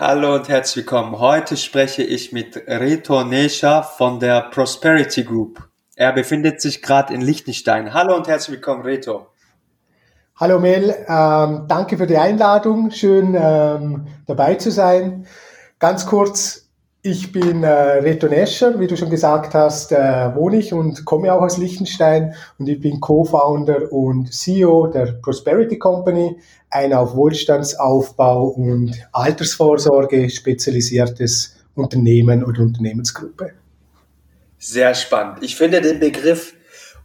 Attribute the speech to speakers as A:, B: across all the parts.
A: Hallo und herzlich willkommen. Heute spreche ich mit Reto Nescha von der Prosperity Group. Er befindet sich gerade in Liechtenstein. Hallo und herzlich willkommen, Reto.
B: Hallo Mel, ähm, danke für die Einladung. Schön ähm, dabei zu sein. Ganz kurz, ich bin äh, Reto Nescher, wie du schon gesagt hast, äh, wohne ich und komme auch aus Liechtenstein und ich bin Co-Founder und CEO der Prosperity Company, ein auf Wohlstandsaufbau und Altersvorsorge spezialisiertes Unternehmen oder Unternehmensgruppe.
A: Sehr spannend. Ich finde den Begriff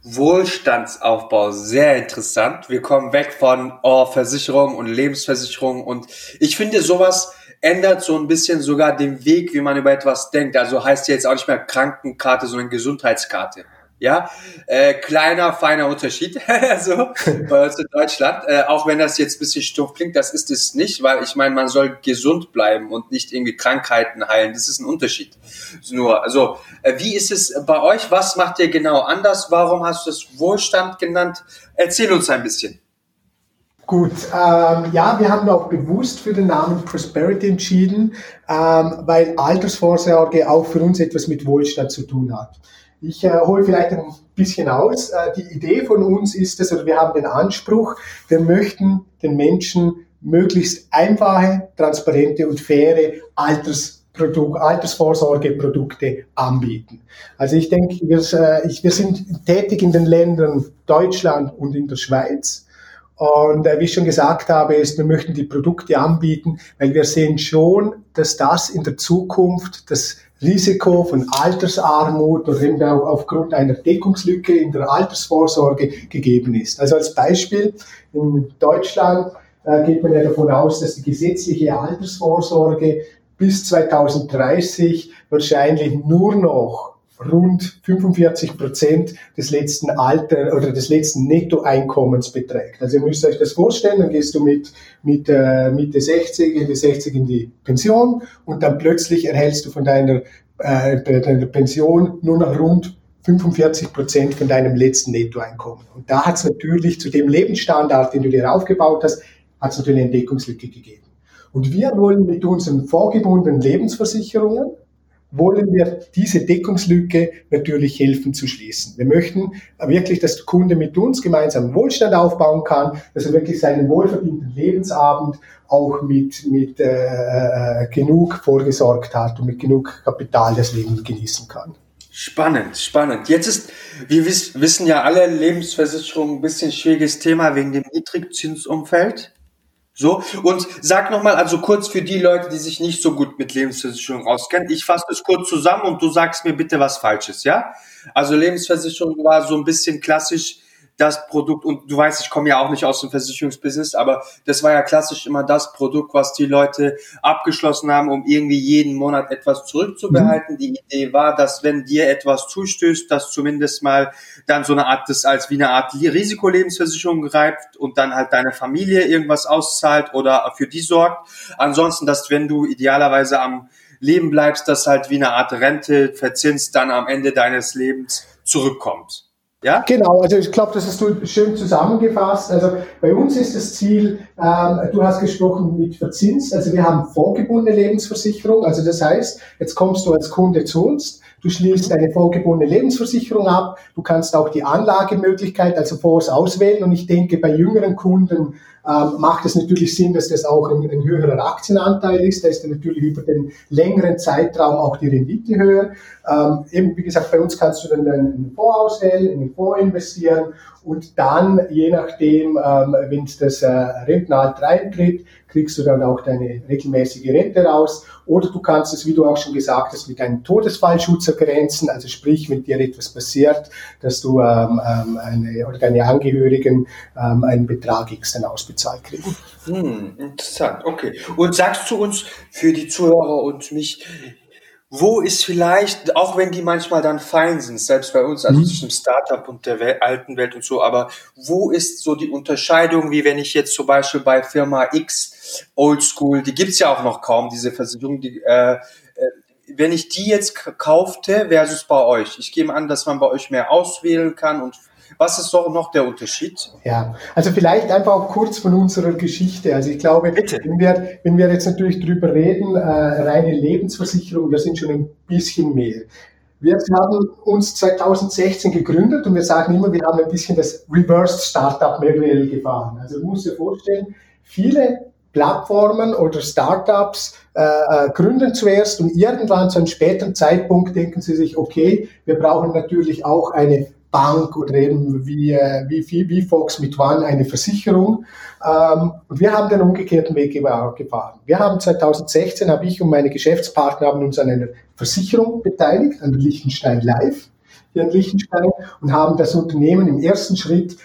A: Wohlstandsaufbau sehr interessant. Wir kommen weg von oh, Versicherung und Lebensversicherung und ich finde sowas ändert so ein bisschen sogar den Weg, wie man über etwas denkt. Also heißt jetzt auch nicht mehr Krankenkarte, sondern Gesundheitskarte. Ja, äh, kleiner, feiner Unterschied, so bei uns in Deutschland. Äh, auch wenn das jetzt ein bisschen stumpf klingt, das ist es nicht, weil ich meine, man soll gesund bleiben und nicht irgendwie Krankheiten heilen. Das ist ein Unterschied. Nur, also, äh, wie ist es bei euch? Was macht ihr genau anders? Warum hast du das Wohlstand genannt? Erzähl uns ein bisschen.
B: Gut, ähm, ja, wir haben auch bewusst für den Namen Prosperity entschieden, ähm, weil Altersvorsorge auch für uns etwas mit Wohlstand zu tun hat. Ich äh, hole vielleicht ein bisschen aus. Äh, die Idee von uns ist es, oder wir haben den Anspruch, wir möchten den Menschen möglichst einfache, transparente und faire Altersprodukt, Altersvorsorgeprodukte anbieten. Also ich denke, wir, äh, ich, wir sind tätig in den Ländern Deutschland und in der Schweiz. Und äh, wie ich schon gesagt habe, ist, wir möchten die Produkte anbieten, weil wir sehen schon, dass das in der Zukunft das Risiko von Altersarmut oder eben auch aufgrund einer Deckungslücke in der Altersvorsorge gegeben ist. Also als Beispiel, in Deutschland äh, geht man ja davon aus, dass die gesetzliche Altersvorsorge bis 2030 wahrscheinlich nur noch rund 45 Prozent des letzten Alter oder des letzten Nettoeinkommens beträgt. Also ihr müsst euch das vorstellen, dann gehst du mit, mit äh, Mitte 60, Ende 60 in die Pension und dann plötzlich erhältst du von deiner, äh, deiner Pension nur noch rund 45 Prozent von deinem letzten Nettoeinkommen. Und da hat es natürlich zu dem Lebensstandard, den du dir aufgebaut hast, hat es natürlich eine Deckungslücke gegeben. Und wir wollen mit unseren vorgebundenen Lebensversicherungen wollen wir diese Deckungslücke natürlich helfen zu schließen. Wir möchten wirklich, dass der Kunde mit uns gemeinsam Wohlstand aufbauen kann, dass er wirklich seinen wohlverdienten Lebensabend auch mit, mit äh, äh genug vorgesorgt hat und mit genug Kapital das Leben genießen kann.
A: Spannend, spannend. Jetzt ist, wir wiss, wissen ja alle, Lebensversicherung ein bisschen schwieriges Thema wegen dem Niedrigzinsumfeld. So, und sag nochmal, also kurz für die Leute, die sich nicht so gut mit Lebensversicherung auskennen, ich fasse das kurz zusammen und du sagst mir bitte was Falsches, ja? Also Lebensversicherung war so ein bisschen klassisch das Produkt, und du weißt, ich komme ja auch nicht aus dem Versicherungsbusiness, aber das war ja klassisch immer das Produkt, was die Leute abgeschlossen haben, um irgendwie jeden Monat etwas zurückzubehalten. Mhm. Die Idee war, dass wenn dir etwas zustößt, dass zumindest mal dann so eine Art, das als wie eine Art Risikolebensversicherung greift und dann halt deine Familie irgendwas auszahlt oder für die sorgt. Ansonsten, dass wenn du idealerweise am Leben bleibst, dass halt wie eine Art Rente verzinst dann am Ende deines Lebens zurückkommt.
B: Ja? Genau, also ich glaube, das hast du schön zusammengefasst. Also bei uns ist das Ziel, ähm, du hast gesprochen mit Verzins, also wir haben vorgebundene Lebensversicherung, also das heißt, jetzt kommst du als Kunde zu uns, du schließt eine vorgebundene Lebensversicherung ab, du kannst auch die Anlagemöglichkeit, also Fonds auswählen und ich denke, bei jüngeren Kunden ähm, macht es natürlich Sinn, dass das auch ein, ein höherer Aktienanteil ist. Da ist dann natürlich über den längeren Zeitraum auch die Rendite höher. Ähm, eben, wie gesagt, bei uns kannst du dann einen Fonds auswählen, in den Fonds investieren und dann, je nachdem, ähm, wenn das äh, Rentenalter eintritt, kriegst du dann auch deine regelmäßige Rente raus. Oder du kannst es, wie du auch schon gesagt hast, mit einem Todesfallschutz ergrenzen. Also sprich, wenn dir etwas passiert, dass du ähm, ähm, eine, oder deine Angehörigen ähm, einen Betrag X dann ausbezahlt kriegen.
A: Hm, interessant, okay. Und sagst du uns für die Zuhörer und mich, wo ist vielleicht, auch wenn die manchmal dann fein sind, selbst bei uns, also mhm. zwischen Startup und der Welt, alten Welt und so, aber wo ist so die Unterscheidung, wie wenn ich jetzt zum Beispiel bei Firma X Oldschool, die gibt's ja auch noch kaum, diese Versicherung, die, äh, äh, wenn ich die jetzt kaufte versus bei euch, ich gebe an, dass man bei euch mehr auswählen kann und Was ist doch noch der Unterschied?
B: Ja, also vielleicht einfach auch kurz von unserer Geschichte. Also ich glaube, Bitte. Wenn, wir, wenn wir jetzt natürlich drüber reden, äh, reine Lebensversicherung, wir sind schon ein bisschen mehr. Wir haben uns 2016 gegründet und wir sagen immer, wir haben ein bisschen das Reversed Startup Modell gefahren. Also du musst dir vorstellen, viele Plattformen oder Startups äh, äh, gründen zuerst und irgendwann zu einem späteren Zeitpunkt denken sie sich, okay, wir brauchen natürlich auch eine Bank oder eben wie, äh, wie, wie Fox mit One eine Versicherung. Ähm, und wir haben den umgekehrten Weg gefahren. Wir haben 2016, habe ich und meine Geschäftspartner haben uns an einer Versicherung beteiligt, an der Liechtenstein Live hier in Liechtenstein und haben das Unternehmen im ersten Schritt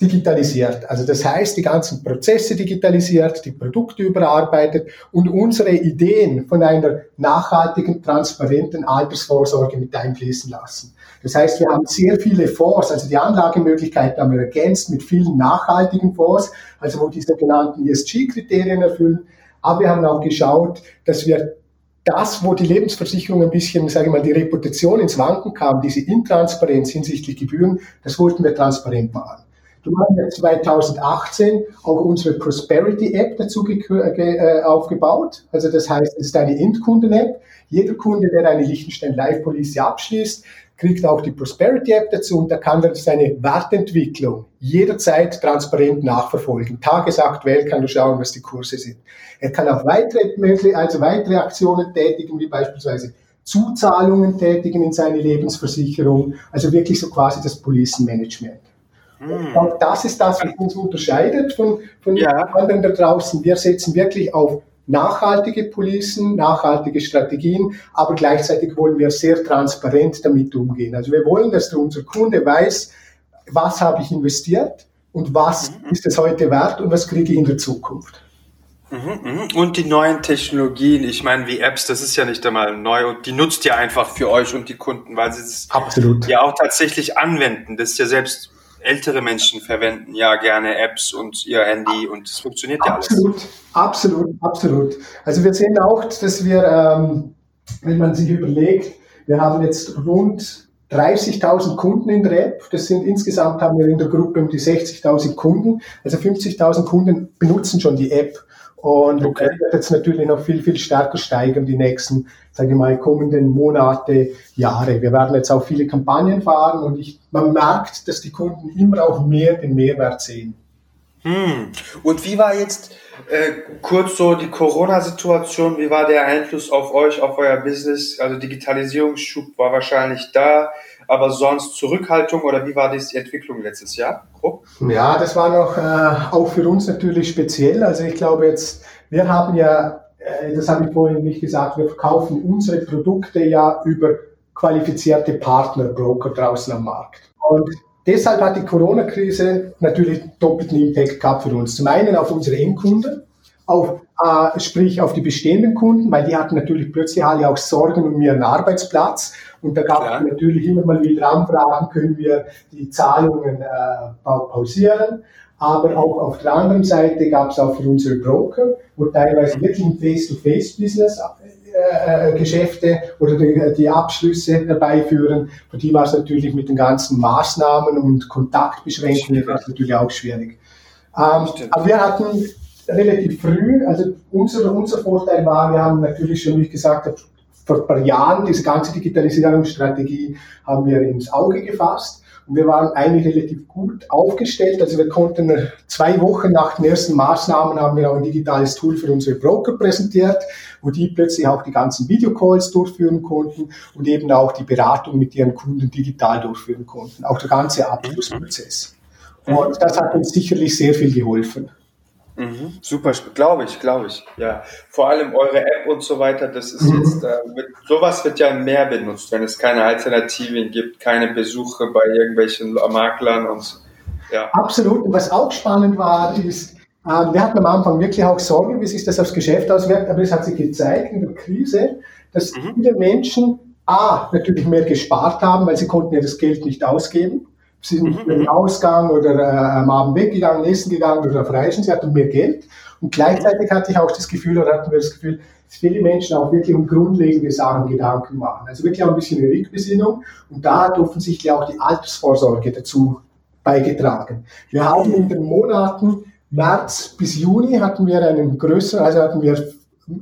B: digitalisiert. Also das heißt, die ganzen Prozesse digitalisiert, die Produkte überarbeitet und unsere Ideen von einer nachhaltigen, transparenten Altersvorsorge mit einfließen lassen. Das heißt, wir haben sehr viele Fonds, also die Anlagemöglichkeiten haben wir ergänzt mit vielen nachhaltigen Fonds, also wo die sogenannten ESG-Kriterien erfüllen. Aber wir haben auch geschaut, dass wir das, wo die Lebensversicherung ein bisschen, sage ich mal, die Reputation ins Wanken kam, diese Intransparenz hinsichtlich Gebühren, das wollten wir transparent machen. Du haben ja 2018 auch unsere Prosperity App dazu äh, aufgebaut. Also das heißt, es ist eine Endkunden-App. Jeder Kunde, der eine Liechtenstein Live Police abschließt, kriegt auch die Prosperity App dazu und da kann er seine Wertentwicklung jederzeit transparent nachverfolgen. Tagesaktuell kann du schauen, was die Kurse sind. Er kann auch weitere, also weitere Aktionen tätigen, wie beispielsweise Zuzahlungen tätigen in seine Lebensversicherung. Also wirklich so quasi das Police Management. Hm. Und das ist das, was uns unterscheidet von, von ja. anderen da draußen. Wir setzen wirklich auf nachhaltige Policen, nachhaltige Strategien, aber gleichzeitig wollen wir sehr transparent damit umgehen. Also wir wollen, dass unser Kunde weiß, was habe ich investiert und was mhm. ist es heute wert und was kriege ich in der Zukunft.
A: Mhm, mhm. Und die neuen Technologien, ich meine, wie Apps, das ist ja nicht einmal neu und die nutzt ihr einfach für euch und die Kunden, weil sie es Absolut. ja auch tatsächlich anwenden. Das ist ja selbst ältere Menschen verwenden ja gerne Apps und ihr Handy und es funktioniert ja
B: alles. Absolut, absolut, absolut. Also wir sehen auch, dass wir, ähm, wenn man sich überlegt, wir haben jetzt rund 30.000 Kunden in der App. Das sind insgesamt haben wir in der Gruppe um die 60.000 Kunden. Also 50.000 Kunden benutzen schon die App. Und okay. das wird jetzt natürlich noch viel, viel stärker steigen die nächsten, sage ich mal, kommenden Monate, Jahre. Wir werden jetzt auch viele Kampagnen fahren und ich, man merkt, dass die Kunden immer auch mehr den Mehrwert sehen.
A: Hm. Und wie war jetzt äh, kurz so die Corona-Situation? Wie war der Einfluss auf euch, auf euer Business? Also Digitalisierungsschub war wahrscheinlich da aber sonst Zurückhaltung oder wie war die Entwicklung letztes Jahr?
B: Grob? Ja, das war noch äh, auch für uns natürlich speziell. Also ich glaube jetzt, wir haben ja, äh, das habe ich vorhin nicht gesagt, wir verkaufen unsere Produkte ja über qualifizierte Partner, Broker draußen am Markt. Und deshalb hat die Corona-Krise natürlich doppelten Impact gehabt für uns. Zum einen auf unsere Endkunden, auf, äh, sprich auf die bestehenden Kunden, weil die hatten natürlich plötzlich alle auch Sorgen um ihren Arbeitsplatz. Und da gab es natürlich immer mal wieder Anfragen, können wir die Zahlungen äh, pausieren. Aber auch auf der anderen Seite gab es auch für unsere Broker, wo teilweise wirklich im Face-to-Face-Business äh, äh, Geschäfte oder die, die, Abschlüsse herbeiführen. Für die war es natürlich mit den ganzen Maßnahmen und Kontaktbeschränkungen natürlich auch schwierig. Ähm, aber wir hatten relativ früh, also unser, unser Vorteil war, wir haben natürlich schon, wie ich gesagt habe, vor ein paar Jahren diese ganze Digitalisierungsstrategie haben wir ins Auge gefasst und wir waren eigentlich relativ gut aufgestellt. Also wir konnten zwei Wochen nach den ersten Maßnahmen haben wir auch ein digitales Tool für unsere Broker präsentiert, wo die plötzlich auch die ganzen Videocalls durchführen konnten und eben auch die Beratung mit ihren Kunden digital durchführen konnten. Auch der ganze Abschlussprozess. Und das hat uns sicherlich sehr viel geholfen.
A: Mhm, super, glaube ich, glaube ich. Ja, vor allem eure App und so weiter, das ist mhm. jetzt, äh, mit, sowas wird ja mehr benutzt, wenn es keine Alternativen gibt, keine Besuche bei irgendwelchen Maklern und
B: ja. Absolut. Und was auch spannend war, ist, äh, wir hatten am Anfang wirklich auch Sorge, wie sich das aufs Geschäft auswirkt, aber es hat sich gezeigt in der Krise, dass mhm. viele Menschen A, natürlich mehr gespart haben, weil sie konnten ja das Geld nicht ausgeben sind mhm. im Ausgang oder äh, am Abend weggegangen, essen gegangen oder auf Reisen. Sie hatten mehr Geld. Und gleichzeitig hatte ich auch das Gefühl, oder hatten wir das Gefühl, dass viele Menschen auch wirklich um grundlegende Sachen Gedanken machen. Also wirklich auch ein bisschen eine Rückbesinnung. Und da hat offensichtlich auch die Altersvorsorge dazu beigetragen. Wir haben in den Monaten März bis Juni hatten wir einen größeren, also hatten wir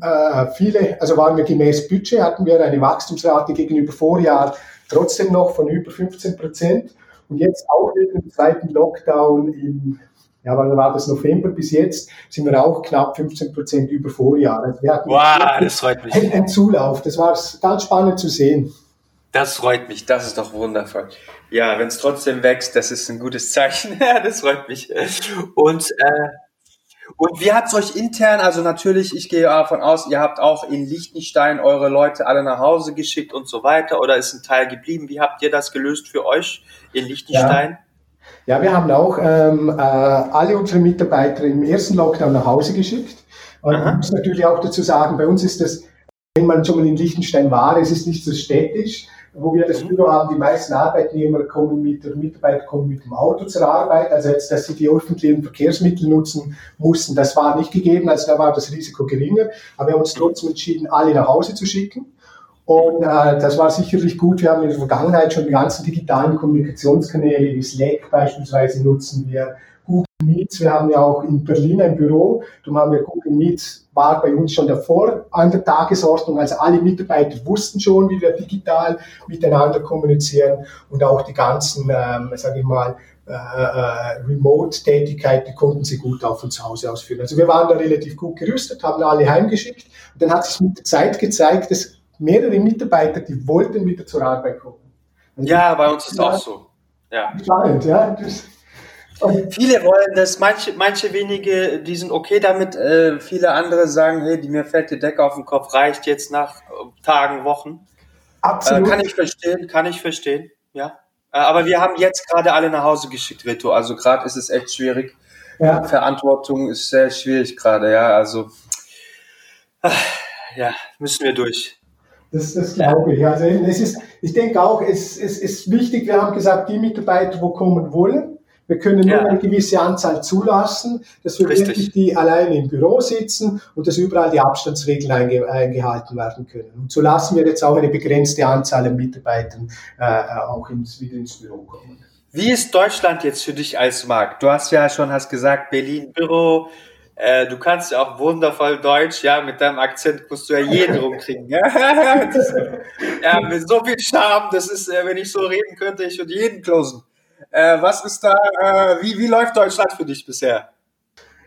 B: äh, viele, also waren wir gemäß Budget, hatten wir eine Wachstumsrate gegenüber Vorjahr trotzdem noch von über 15 Prozent. Und jetzt auch wegen dem zweiten Lockdown im, ja, wann war das November bis jetzt, sind wir auch knapp 15 Prozent über Vorjahr. Also wir
A: hatten wow, das freut mich.
B: Ein Zulauf. Das war ganz spannend zu sehen.
A: Das freut mich, das ist doch wundervoll. Ja, wenn es trotzdem wächst, das ist ein gutes Zeichen. Ja, das freut mich. Und, äh, und wie hat es euch intern, also natürlich, ich gehe davon aus, ihr habt auch in Liechtenstein eure Leute alle nach Hause geschickt und so weiter oder ist ein Teil geblieben? Wie habt ihr das gelöst für euch in Liechtenstein?
B: Ja, ja wir haben auch ähm, äh, alle unsere Mitarbeiter im ersten Lockdown nach Hause geschickt. Und Aha. ich muss natürlich auch dazu sagen, bei uns ist das, wenn man schon mal in Liechtenstein war, es ist nicht so städtisch wo wir das Büro haben, die meisten Arbeitnehmer kommen mit, der Mitarbeiter kommen mit dem Auto zur Arbeit, also jetzt, dass sie die öffentlichen Verkehrsmittel nutzen mussten, das war nicht gegeben, also da war das Risiko geringer, aber wir haben uns trotzdem entschieden, alle nach Hause zu schicken. Und äh, das war sicherlich gut. Wir haben in der Vergangenheit schon die ganzen digitalen Kommunikationskanäle wie Slack beispielsweise nutzen wir, Google Meets. Wir haben ja auch in Berlin ein Büro. Darum haben wir Google Meets war bei uns schon davor an der Tagesordnung. Also alle Mitarbeiter wussten schon, wie wir digital miteinander kommunizieren und auch die ganzen, ähm, sage ich mal, äh, äh, Remote-Tätigkeit, die konnten sie gut auch von zu Hause ausführen. Also wir waren da relativ gut gerüstet, haben alle heimgeschickt und dann hat sich mit der Zeit gezeigt, dass mehrere Mitarbeiter, die wollten wieder zur Arbeit kommen.
A: Also ja, bei uns ist es auch so.
B: Ja. Spannend, ja. Das,
A: Viele wollen das, manche, manche wenige, die sind okay damit, äh, viele andere sagen, hey, die, mir fällt die Decke auf den Kopf, reicht jetzt nach äh, Tagen, Wochen. Absolut. Äh, kann ich verstehen, kann ich verstehen, ja. Äh, aber wir haben jetzt gerade alle nach Hause geschickt, Rito, also gerade ist es echt schwierig. Ja. Verantwortung ist sehr schwierig gerade, ja, also äh, ja, müssen wir durch.
B: Das, das glaube ich. Also es ist, ich denke auch, es, es ist wichtig, wir haben gesagt, die Mitarbeiter, wo kommen wollen, wir können nur ja. eine gewisse Anzahl zulassen, dass wir Richtig. wirklich die alleine im Büro sitzen und dass überall die Abstandsregeln einge eingehalten werden können. Und so lassen wir jetzt auch eine begrenzte Anzahl an Mitarbeitern äh, auch ins, wieder ins Büro kommen.
A: Wie ist Deutschland jetzt für dich als Markt? Du hast ja schon hast gesagt, Berlin Büro, äh, du kannst ja auch wundervoll Deutsch, ja, mit deinem Akzent musst du ja jeden rumkriegen. Ja? Das, ja, mit so viel Charme, das ist, äh, wenn ich so reden könnte, ich würde jeden closen. Äh, was ist da, äh, wie, wie läuft Deutschland für dich bisher?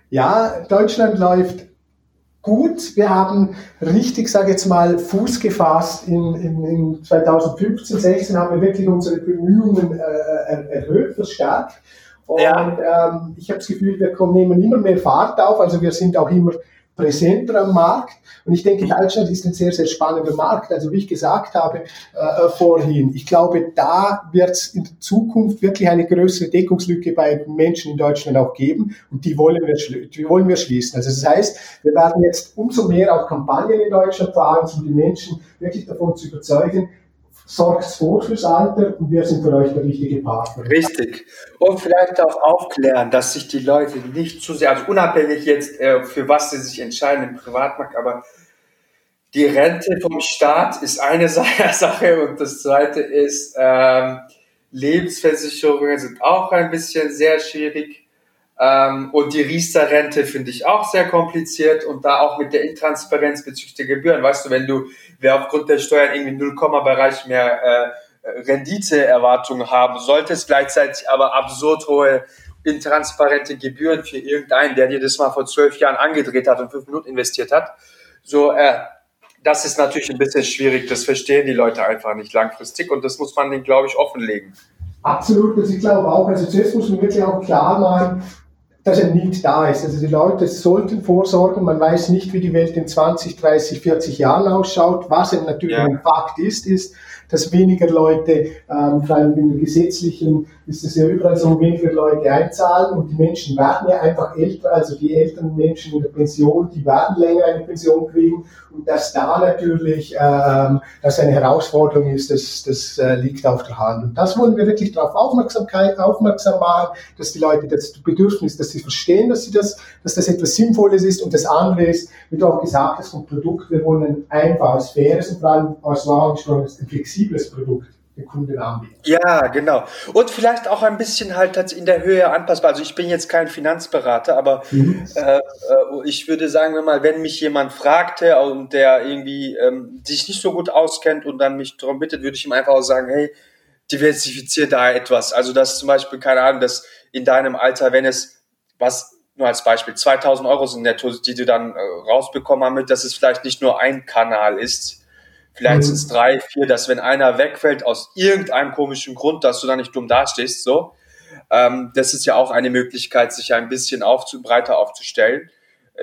B: Ja, Deutschland läuft gut. Wir haben richtig, sage ich jetzt mal, Fuß gefasst. In, in, in 2015, 16 haben wir wirklich unsere Bemühungen äh, erhöht, verstärkt. Und ja. ähm, ich habe das Gefühl, wir nehmen immer mehr Fahrt auf. Also wir sind auch immer präsenter am Markt. Und ich denke, Deutschland ist ein sehr, sehr spannender Markt. Also wie ich gesagt habe äh, vorhin, ich glaube, da wird es in Zukunft wirklich eine größere Deckungslücke bei Menschen in Deutschland auch geben. Und die wollen wir, die wollen wir schließen. Also das heißt, wir werden jetzt umso mehr auch Kampagnen in Deutschland fahren, um die Menschen wirklich davon zu überzeugen, sorgt vor fürs Alter und wir sind für euch der richtige Partner.
A: Richtig. Und vielleicht auch aufklären, dass sich die Leute nicht zu sehr, also unabhängig jetzt, äh, für was sie sich entscheiden im Privatmarkt, aber die Rente vom Staat ist eine Sache und das zweite ist, ähm, Lebensversicherungen sind auch ein bisschen sehr schwierig. Ähm, und die Riester-Rente finde ich auch sehr kompliziert und da auch mit der Intransparenz bezüglich der Gebühren. Weißt du, wenn du, wer aufgrund der Steuern irgendwie 0, Bereich mehr äh, Renditeerwartungen haben solltest, gleichzeitig aber absurd hohe intransparente Gebühren für irgendeinen, der dir das mal vor zwölf Jahren angedreht hat und fünf Minuten investiert hat. So, äh, das ist natürlich ein bisschen schwierig. Das verstehen die Leute einfach nicht langfristig und das muss man denen, glaube ich, offenlegen.
B: Absolut, das ich glaube auch. Also zuerst muss man wirklich auch klar machen, dass ein Need da ist. Also die Leute sollten vorsorgen. Man weiß nicht, wie die Welt in 20, 30, 40 Jahren ausschaut. Was natürlich ja. ein Fakt ist, ist, dass weniger Leute, ähm, vor allem in der gesetzlichen, ist es ja überall so, weniger Leute einzahlen und die Menschen werden ja einfach älter, also die älteren Menschen in der Pension, die werden länger eine Pension kriegen und dass da natürlich ähm, das eine Herausforderung ist, das, das äh, liegt auf der Hand. Und das wollen wir wirklich darauf Aufmerksamkeit, aufmerksam machen, dass die Leute das Bedürfnis, dass sie verstehen, dass sie das, dass das etwas Sinnvolles ist und das andere ist, wie du auch gesagt hast, vom Produkt, wir wollen ein einfaches, faires und vor allem aus Warenströmen ein flexibles Produkt den Kunden anbieten.
A: Ja, genau. Und vielleicht auch ein bisschen halt in der Höhe anpassbar. Also ich bin jetzt kein Finanzberater, aber mhm. äh, äh, ich würde sagen, wenn mal, wenn mich jemand fragte und der irgendwie ähm, sich nicht so gut auskennt und dann mich darum bittet, würde ich ihm einfach auch sagen, hey, diversifizier da etwas. Also das zum Beispiel, keine Ahnung, dass in deinem Alter, wenn es was nur als Beispiel 2000 Euro sind netto, die du dann äh, rausbekommen haben, dass es vielleicht nicht nur ein Kanal ist, vielleicht mhm. sind es drei, vier, dass wenn einer wegfällt aus irgendeinem komischen Grund, dass du dann nicht dumm dastehst, so. Ähm, das ist ja auch eine Möglichkeit, sich ein bisschen aufzu breiter aufzustellen.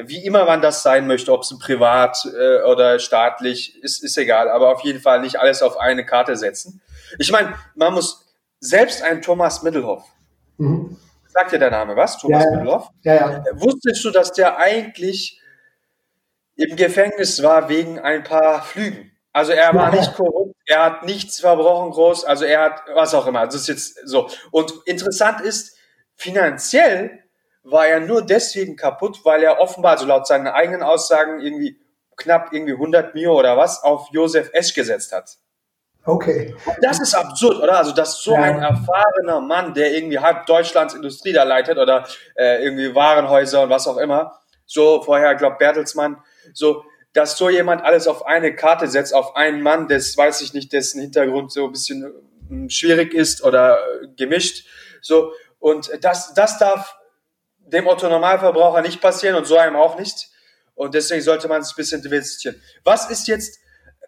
A: Wie immer man das sein möchte, ob es privat äh, oder staatlich, ist, ist egal, aber auf jeden Fall nicht alles auf eine Karte setzen. Ich meine, man muss selbst ein Thomas Mittelhoff, mhm. sagt dir der Name was, Thomas ja, Mittelhoff? Ja, ja. Wusstest du, dass der eigentlich im Gefängnis war wegen ein paar Flügen? Also er war nicht korrupt, er hat nichts verbrochen groß, also er hat was auch immer. Das ist jetzt so. Und interessant ist, finanziell war er nur deswegen kaputt, weil er offenbar, also laut seinen eigenen Aussagen, irgendwie knapp irgendwie 100 Mio oder was auf Josef Esch gesetzt hat.
B: Okay.
A: Das ist absurd, oder? Also, dass so ja. ein erfahrener Mann, der irgendwie halb Deutschlands Industrie da leitet oder äh, irgendwie Warenhäuser und was auch immer, so vorher, glaube Bertelsmann, so, dass so jemand alles auf eine Karte setzt, auf einen Mann, das weiß ich nicht, dessen Hintergrund so ein bisschen hm, schwierig ist oder äh, gemischt, so, und das, das darf dem Otto Normalverbraucher nicht passieren und so einem auch nicht. Und deswegen sollte man sich ein bisschen diversifizieren. Was ist jetzt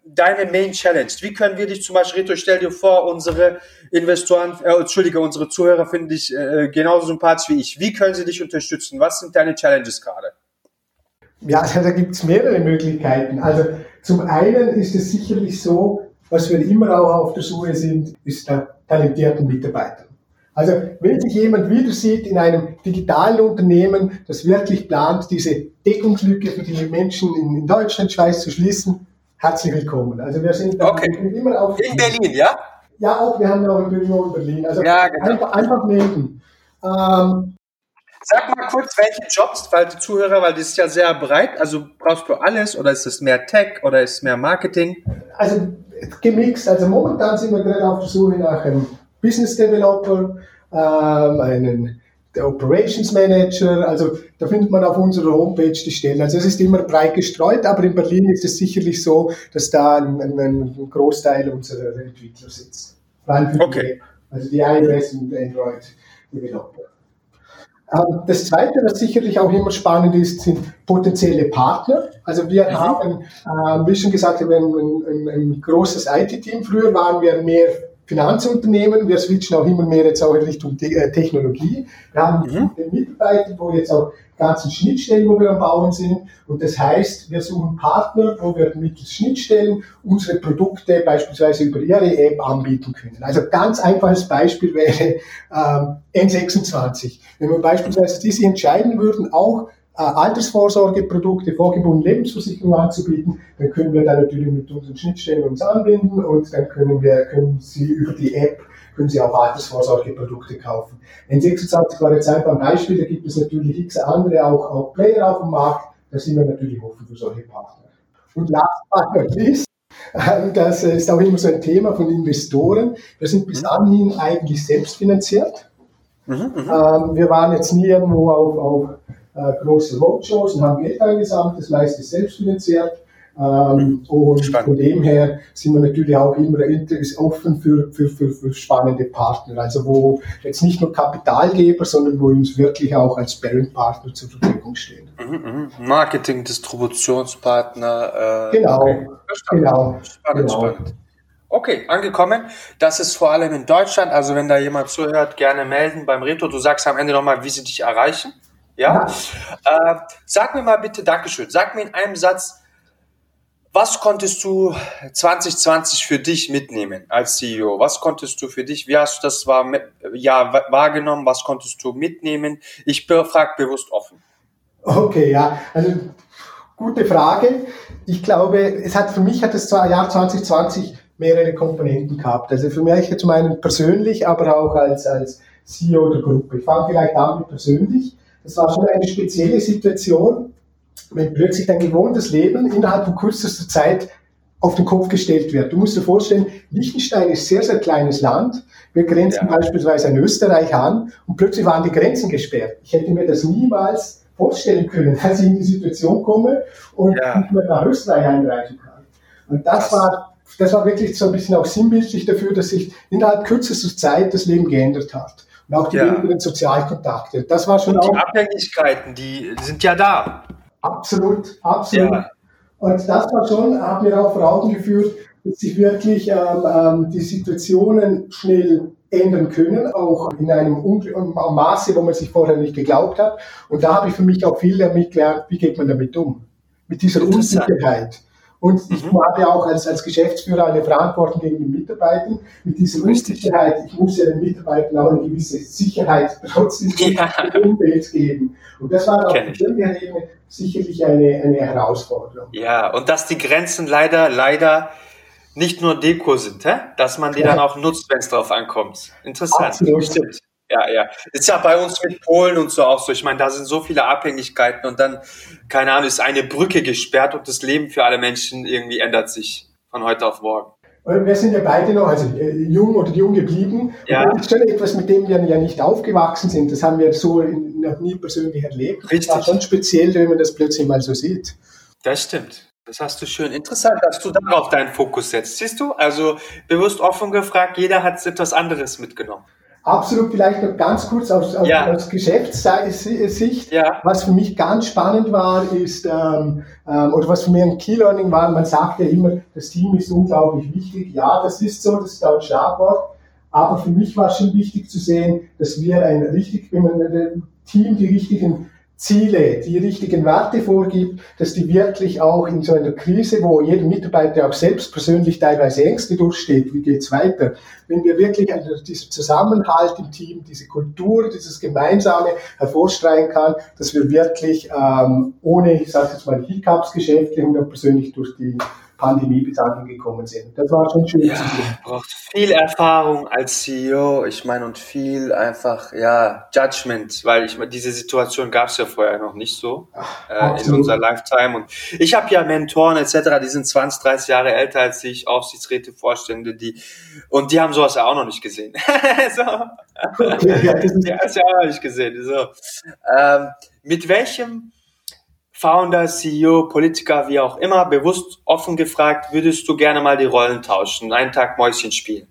A: deine Main Challenge? Wie können wir dich zum Beispiel, Rito, stell dir vor, unsere Investoren, äh, Entschuldige, unsere Zuhörer finden dich äh, genauso sympathisch wie ich. Wie können sie dich unterstützen? Was sind deine Challenges gerade?
B: Ja, also da gibt es mehrere Möglichkeiten. Also zum einen ist es sicherlich so, was wir immer auch auf der Suche sind, ist der talentierten Mitarbeiter. Also wenn sich jemand wieder sieht in einem digitalen Unternehmen, das wirklich plant, diese Deckungslücke für die Menschen in, Deutschland, Schweiz zu schließen, herzlich willkommen. Also wir sind
A: okay. immer auf in Berlin, ja?
B: Ja, auch wir haben auch in Berlin, in Berlin. Also ja, genau. einfach, einfach melden.
A: Ähm, Sag mal kurz, welche Jobs, weil die Zuhörer, weil das ist ja sehr breit. Also brauchst du alles oder ist es mehr Tech oder ist es mehr Marketing?
B: Also gemixt. Also momentan sind wir gerade auf der Suche nach einem Business Developer, ähm, einen der Operations Manager, also da findet man auf unserer Homepage die Stellen. Also es ist immer breit gestreut, aber in Berlin ist es sicherlich so, dass da ein, ein, Großteil unserer Entwickler sitzt.
A: okay.
B: Also die iOS und Android Developer. Ähm, das Zweite, was sicherlich auch immer spannend ist, sind potenzielle Partner. Also wir mhm. haben, äh, wie schon gesagt, wir haben ein, ein, ein großes IT-Team. Früher waren wir mehr Finanzunternehmen. Wir switchen auch immer mehr jetzt auch in Richtung äh, Technologie. Wir haben mhm. Mitarbeiter, wo jetzt auch ganzen Schnittstellen, wo wir am Bauen sind. Und das heißt, wir suchen Partner, wo wir mittels Schnittstellen unsere Produkte beispielsweise über ihre App anbieten können. Also ganz einfaches Beispiel wäre ähm, N26. Wenn wir beispielsweise diese entscheiden würden, auch Altersvorsorgeprodukte, vorgebundene Lebensversicherung anzubieten, dann können wir da natürlich mit unseren Schnittstellen uns anbinden und dann können wir, können Sie über die App können Sie auch Altersvorsorgeprodukte kaufen. N26 war jetzt einfach ein Beispiel, da gibt es natürlich x andere, auch, auch Player auf dem Markt, da sind wir natürlich offen für solche Partner. Und last but not least, ähm, das ist auch immer so ein Thema von Investoren. Wir sind bis mhm. anhin eigentlich selbst finanziert. Mhm, mhm, ähm, wir waren jetzt nie irgendwo auf, auf äh, große Roadshows und haben Geld eingesammelt, das meiste selbst finanziert. Ähm, und Spannend. von dem her sind wir natürlich auch immer offen für, für, für, für spannende Partner. Also wo jetzt nicht nur Kapitalgeber, sondern wo uns wirklich auch als Parent-Partner zur Verfügung stehen.
A: Mhm, mhm. Marketing, Distributionspartner.
B: Äh, genau, okay. genau.
A: Spannend, genau. spannend. Okay, angekommen. Das ist vor allem in Deutschland. Also wenn da jemand zuhört, gerne melden beim Reto. Du sagst am Ende nochmal, wie sie dich erreichen. Ja? ja. Äh, sag mir mal bitte, Dankeschön, sag mir in einem Satz, was konntest du 2020 für dich mitnehmen als CEO? Was konntest du für dich, wie hast du das war, ja, wahrgenommen? Was konntest du mitnehmen? Ich frage bewusst offen.
B: Okay, ja, also gute Frage. Ich glaube, es hat für mich hat das Jahr 2020 mehrere Komponenten gehabt. Also für mich zum einen persönlich, aber auch als, als CEO der Gruppe. Ich fange vielleicht an mit persönlich. Das war schon eine spezielle Situation, wenn plötzlich dein gewohntes Leben innerhalb von kürzester Zeit auf den Kopf gestellt wird. Du musst dir vorstellen, Liechtenstein ist ein sehr, sehr kleines Land. Wir grenzen ja. beispielsweise an Österreich an und plötzlich waren die Grenzen gesperrt. Ich hätte mir das niemals vorstellen können, dass ich in die Situation komme und ja. nicht mehr nach Österreich einreisen kann. Und das war, das war wirklich so ein bisschen auch sinnbildlich dafür, dass sich innerhalb kürzester Zeit das Leben geändert hat. Und auch die ja. wenigen Sozialkontakte. Das war schon
A: und
B: auch.
A: Die Abhängigkeiten, die sind ja da.
B: Absolut, absolut. Ja. Und das war schon, hat mir auch vor Augen geführt, dass sich wirklich ähm, ähm, die Situationen schnell ändern können, auch in einem Maße, wo man sich vorher nicht geglaubt hat. Und da habe ich für mich auch viel damit gelernt, wie geht man damit um? Mit dieser Unsicherheit. Und ich mhm. habe auch als, als Geschäftsführer eine Verantwortung gegen die Mitarbeiter. Mit dieser Unsicherheit, ich muss ja den Mitarbeitern auch eine gewisse Sicherheit trotzdem ja. Umwelt geben. Und das war auf der Ebene sicherlich eine, eine Herausforderung.
A: Ja, und dass die Grenzen leider, leider nicht nur Deko sind, hä? dass man die ja. dann auch nutzt, wenn es drauf ankommt. Interessant. Absolut. Stimmt. Ja, ja. Ist ja bei uns mit Polen und so auch so. Ich meine, da sind so viele Abhängigkeiten und dann, keine Ahnung, ist eine Brücke gesperrt und das Leben für alle Menschen irgendwie ändert sich von heute auf morgen.
B: Wir sind ja beide noch, also äh, jung oder jung geblieben. Ja. Und das ist schon etwas, mit dem wir ja nicht aufgewachsen sind. Das haben wir so noch nie persönlich erlebt. Richtig. Das war schon speziell, wenn man das plötzlich mal so sieht.
A: Das stimmt. Das hast du schön. Interessant, dass du darauf deinen Fokus setzt. Siehst du? Also bewusst offen gefragt, jeder hat etwas anderes mitgenommen.
B: Absolut, vielleicht noch ganz kurz aus, aus, ja. aus Geschäftssicht. Ja. Was für mich ganz spannend war, ist, ähm, ähm, oder was für mich ein Key-Learning war, man sagt ja immer, das Team ist unglaublich wichtig. Ja, das ist so, das ist auch ein Schlagwort. Aber für mich war es schon wichtig zu sehen, dass wir ein richtig, wenn man ein Team die richtigen Ziele, die richtigen Werte vorgibt, dass die wirklich auch in so einer Krise, wo jeder Mitarbeiter auch selbst persönlich teilweise Ängste durchsteht, wie geht's weiter, wenn wir wirklich also dieser Zusammenhalt im Team, diese Kultur, dieses Gemeinsame hervorstreichen kann, dass wir wirklich ähm, ohne, ich sage jetzt mal, Hiccups geschäftlich und auch persönlich durch die Pandemie bis angekommen sind. Das war schon schön
A: ja, zu sehen. Braucht viel Erfahrung als CEO, ich meine, und viel einfach, ja, Judgment, weil ich meine, diese Situation gab es ja vorher noch nicht so äh, in unserer Lifetime. Und ich habe ja Mentoren etc., die sind 20, 30 Jahre älter als ich, Aufsichtsräte, Vorstände, die und die haben sowas ja auch noch nicht gesehen. so. Ja, das ist ja auch noch nicht gesehen. So. Ähm, mit welchem Founder, CEO, Politiker, wie auch immer, bewusst offen gefragt, würdest du gerne mal die Rollen tauschen, einen Tag Mäuschen spielen?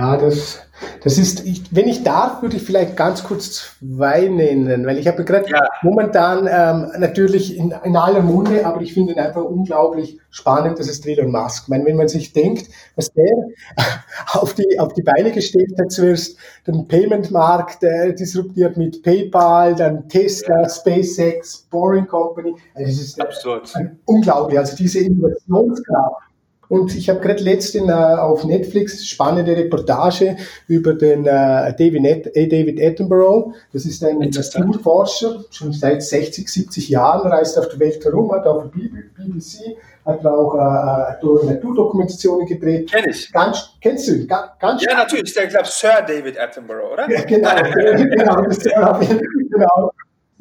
B: Ja, das, das ist, ich, wenn ich darf, würde ich vielleicht ganz kurz zwei nennen, weil ich habe gerade ja. momentan ähm, natürlich in, in aller Munde, aber ich finde ihn einfach unglaublich spannend, das ist Elon Musk. Ich meine, wenn man sich denkt, was der auf die, auf die Beine gestellt hat, zuerst den Payment-Markt äh, disruptiert mit PayPal, dann Tesla, ja. SpaceX, Boring Company, also es ist Absurd. Äh, unglaublich, also diese Innovationskraft und ich habe gerade letztens äh, auf Netflix spannende Reportage über den äh, David, äh, David Attenborough. Das ist ein Naturforscher, schon seit 60, 70 Jahren, reist auf der Welt herum, hat auf BBC, hat auch äh, Naturdokumentationen gedreht.
A: Kenn ich.
B: Ganz, kennst du? Ganz, ganz
A: ja, natürlich. Ich glaube, Sir David Attenborough, oder? Ja,
B: genau. genau, das, genau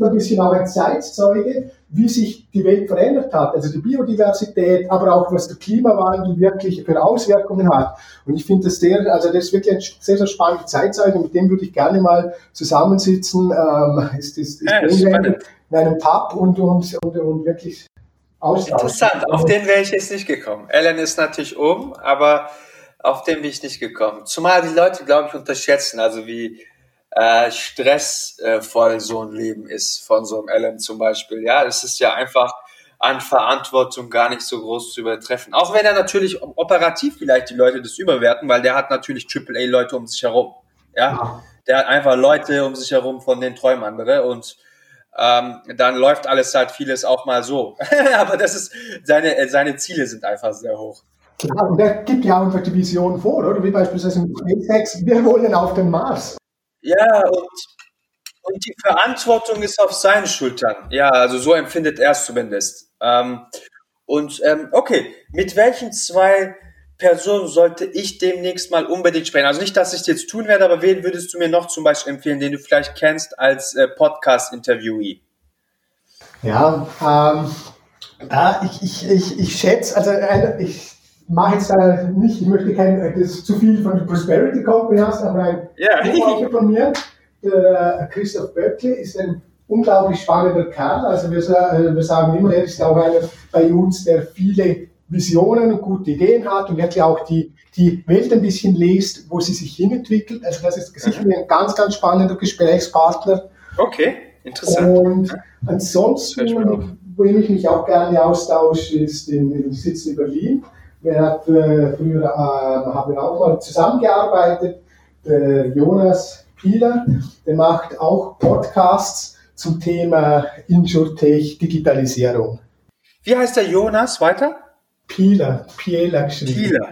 B: ein bisschen auch ein Zeitzeuge, wie sich die Welt verändert hat, also die Biodiversität, aber auch was der Klimawandel wirklich für Auswirkungen hat. Und ich finde das sehr, also das ist wirklich ein sehr, sehr spannender Zeitzeuge, mit dem würde ich gerne mal zusammensitzen, ähm, ist, ist, ist ja, in einem Pub und, und, und, und wirklich
A: austauschen. Interessant, auf den wäre ich jetzt nicht gekommen. Ellen ist natürlich oben, aber auf den bin ich nicht gekommen. Zumal die Leute, glaube ich, unterschätzen, also wie äh, stressvoll äh, so ein Leben ist von so einem Alan zum Beispiel. Ja, es ist ja einfach an Verantwortung gar nicht so groß zu übertreffen. Auch wenn er natürlich operativ vielleicht die Leute das überwerten, weil der hat natürlich AAA-Leute um sich herum. Ja, der hat einfach Leute um sich herum, von den träumen andere und ähm, dann läuft alles halt vieles auch mal so. Aber das ist, seine, seine Ziele sind einfach sehr hoch.
B: Klar, und der gibt ja einfach die Vision vor, oder? Wie beispielsweise mit SpaceX, wir wollen auf den Mars.
A: Ja, und, und die Verantwortung ist auf seinen Schultern. Ja, also so empfindet er es zumindest. Ähm, und ähm, okay, mit welchen zwei Personen sollte ich demnächst mal unbedingt sprechen? Also nicht, dass ich es jetzt tun werde, aber wen würdest du mir noch zum Beispiel empfehlen, den du vielleicht kennst als äh, Podcast-Interviewee?
B: Ja, ähm, Ja, ich, ich, ich, ich schätze, also ich mache jetzt da nicht, ich möchte kein, das zu viel von der Prosperity Company hast, aber ein ja. von mir, der Christoph Böckli, ist ein unglaublich spannender Kerl. Also wir, äh, wir sagen immer, er ist auch einer bei uns, der viele Visionen und gute Ideen hat und wirklich auch die, die Welt ein bisschen liest, wo sie sich hinentwickelt. Also das ist sicher ein ganz, ganz spannender Gesprächspartner.
A: Okay, interessant.
B: Und ansonsten, wo ich mich auch gerne austausche, ist in, in Sitzen in Berlin. Wir hat, äh, früher äh, haben wir auch mal zusammengearbeitet. Der Jonas Pieler, der macht auch Podcasts zum Thema Insurtech Digitalisierung.
A: Wie heißt der Jonas weiter?
B: Pieler, Pieler
A: geschrieben. Pieler.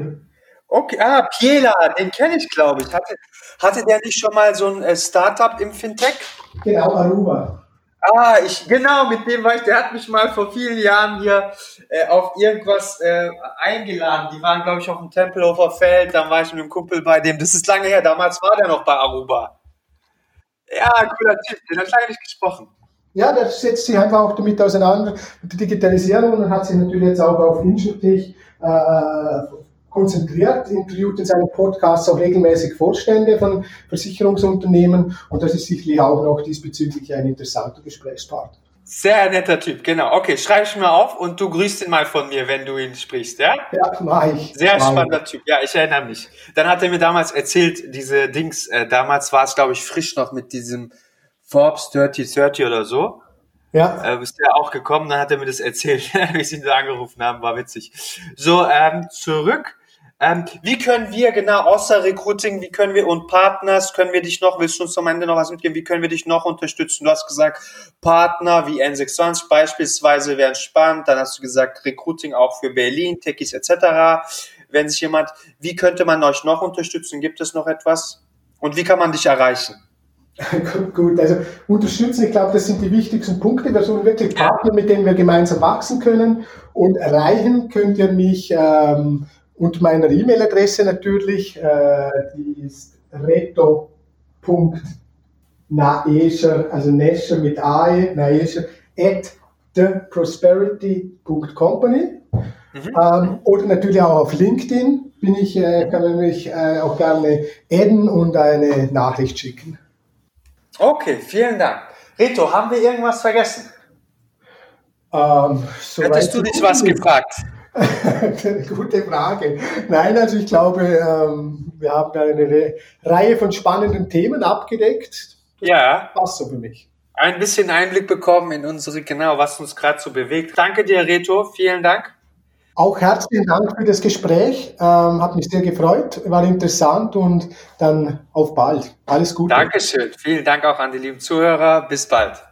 A: Okay, ah, Piela, den kenne ich, glaube ich. Hatte, hatte der nicht schon mal so ein äh, Startup im Fintech?
B: Genau, Aruba.
A: Ah, ich, genau, mit dem war ich, der hat mich mal vor vielen Jahren hier äh, auf irgendwas äh, eingeladen. Die waren, glaube ich, auf dem Tempelhofer Feld, dann war ich mit einem Kumpel bei dem, das ist lange her, damals war der noch bei Aruba. Ja, cooler Typ, den hat lange nicht gesprochen.
B: Ja, der setzt sich einfach auch damit auseinander, mit der Digitalisierung und hat sich natürlich jetzt auch auf Insurtech äh, äh, konzentriert, interviewt in seinem Podcast auch regelmäßig Vorstände von Versicherungsunternehmen und das ist sicherlich auch noch diesbezüglich ein interessanter Gesprächspartner.
A: Sehr netter Typ, genau. Okay, schreibe ich mir auf und du grüßt ihn mal von mir, wenn du ihn sprichst, ja?
B: Ja, mach ich.
A: Sehr mach spannender ich. Typ, ja, ich erinnere mich. Dann hat er mir damals erzählt, diese Dings, äh, damals war es, glaube ich, frisch noch mit diesem Forbes 3030 oder so. Ja. Äh, bist ja auch gekommen, dann hat er mir das erzählt, wie sie ihn da angerufen haben, war witzig. So, ähm, zurück ähm, wie können wir genau außer Recruiting, wie können wir und Partners, können wir dich noch, willst du uns am Ende noch was mitgeben, wie können wir dich noch unterstützen? Du hast gesagt, Partner wie N26 beispielsweise wären spannend, dann hast du gesagt, Recruiting auch für Berlin, Techies etc. Wenn sich jemand, wie könnte man euch noch unterstützen? Gibt es noch etwas? Und wie kann man dich erreichen?
B: Gut, also unterstützen, ich glaube, das sind die wichtigsten Punkte. Wir suchen wirklich Partner, mit denen wir gemeinsam wachsen können. Und erreichen könnt ihr mich ähm, und meiner E-Mail-Adresse natürlich, äh, die ist reto.naescher, also Nescher mit AE, Naescher, at theprosperity.company. Mhm. Ähm, oder natürlich auch auf LinkedIn bin ich, äh, kann man mich äh, auch gerne adden und eine Nachricht schicken.
A: Okay, vielen Dank. Reto, haben wir irgendwas vergessen?
B: Ähm,
A: so Hättest du dich was gefragt?
B: Gute Frage. Nein, also ich glaube, ähm, wir haben eine Reihe von spannenden Themen abgedeckt.
A: Das ja.
B: Passt so für mich.
A: Ein bisschen Einblick bekommen in unsere, genau, was uns gerade so bewegt. Danke dir, Reto. Vielen Dank.
B: Auch herzlichen Dank für das Gespräch. Ähm, hat mich sehr gefreut, war interessant und dann auf bald. Alles Gute.
A: Dankeschön. Vielen Dank auch an die lieben Zuhörer. Bis bald.